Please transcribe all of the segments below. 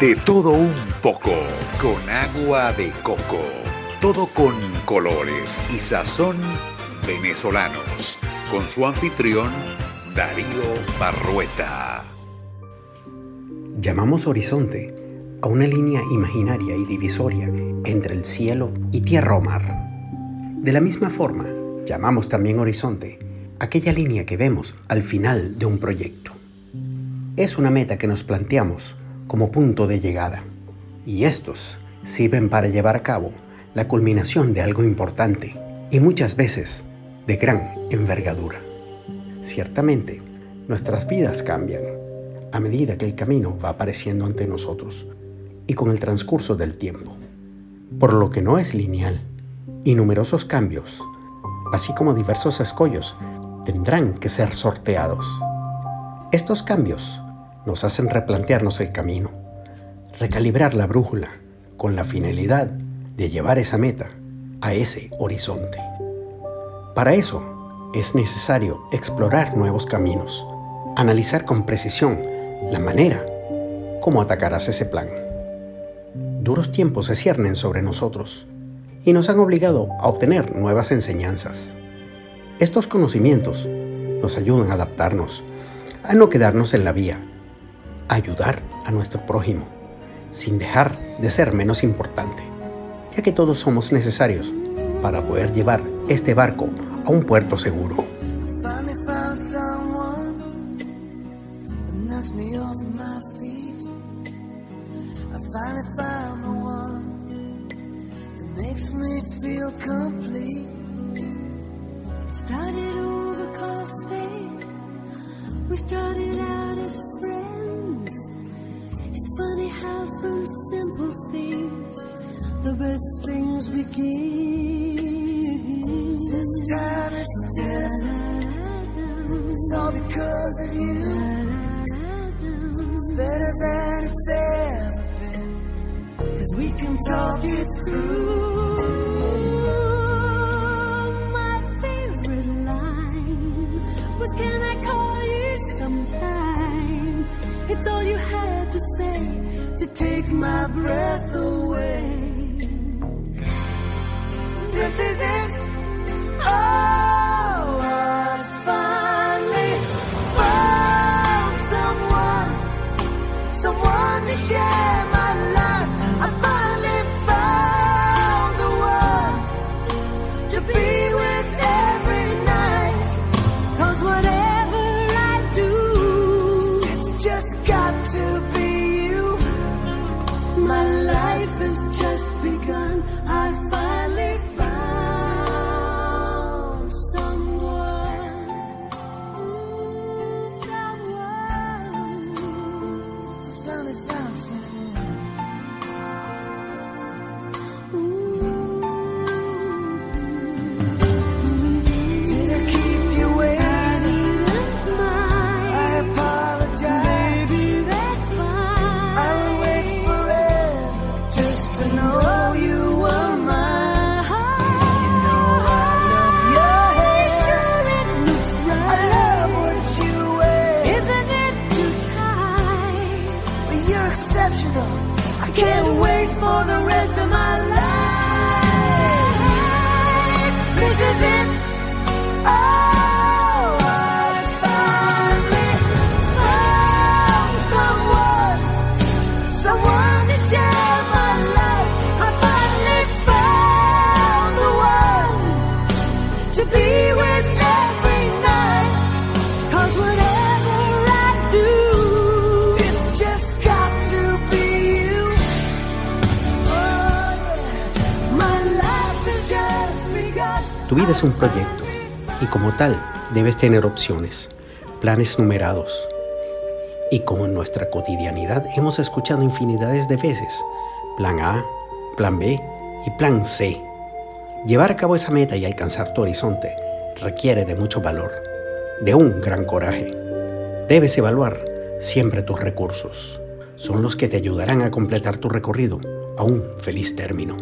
De todo un poco, con agua de coco. Todo con colores y sazón venezolanos. Con su anfitrión, Darío Barrueta. Llamamos horizonte a una línea imaginaria y divisoria entre el cielo y tierra o mar. De la misma forma, llamamos también horizonte aquella línea que vemos al final de un proyecto. Es una meta que nos planteamos como punto de llegada y estos sirven para llevar a cabo la culminación de algo importante y muchas veces de gran envergadura. Ciertamente, nuestras vidas cambian a medida que el camino va apareciendo ante nosotros y con el transcurso del tiempo, por lo que no es lineal y numerosos cambios, así como diversos escollos, tendrán que ser sorteados. Estos cambios nos hacen replantearnos el camino, recalibrar la brújula con la finalidad de llevar esa meta a ese horizonte. Para eso es necesario explorar nuevos caminos, analizar con precisión la manera como atacarás ese plan. Duros tiempos se ciernen sobre nosotros y nos han obligado a obtener nuevas enseñanzas. Estos conocimientos nos ayudan a adaptarnos, a no quedarnos en la vía, ayudar a nuestro prójimo, sin dejar de ser menos importante, ya que todos somos necesarios para poder llevar este barco a un puerto seguro. We started out as friends. How from simple things the best things begin. This time it's different. It's all because of you. It's better than it's ever been. Cause we can talk it through. can I call you sometime? It's all you had to say take my breath away. The rest Tu vida es un proyecto y como tal debes tener opciones, planes numerados. Y como en nuestra cotidianidad hemos escuchado infinidades de veces, plan A, plan B y plan C. Llevar a cabo esa meta y alcanzar tu horizonte requiere de mucho valor, de un gran coraje. Debes evaluar siempre tus recursos. Son los que te ayudarán a completar tu recorrido a un feliz término.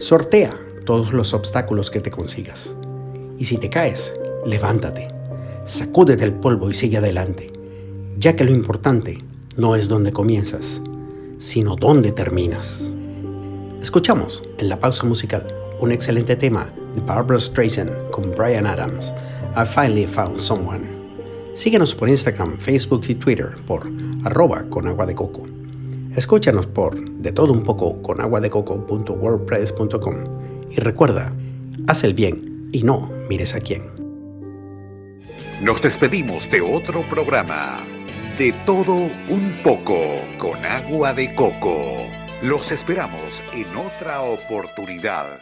Sortea todos los obstáculos que te consigas. Y si te caes, levántate, sacúdete el polvo y sigue adelante, ya que lo importante no es donde comienzas, sino dónde terminas. Escuchamos en la pausa musical un excelente tema de Barbara Streisand con Brian Adams, I Finally Found Someone. Síguenos por Instagram, Facebook y Twitter por arroba con agua de coco. Escúchanos por de todo un poco con agua de coco.wordpress.com y recuerda, haz el bien y no mires a quién. Nos despedimos de otro programa. De todo un poco con agua de coco. Los esperamos en otra oportunidad.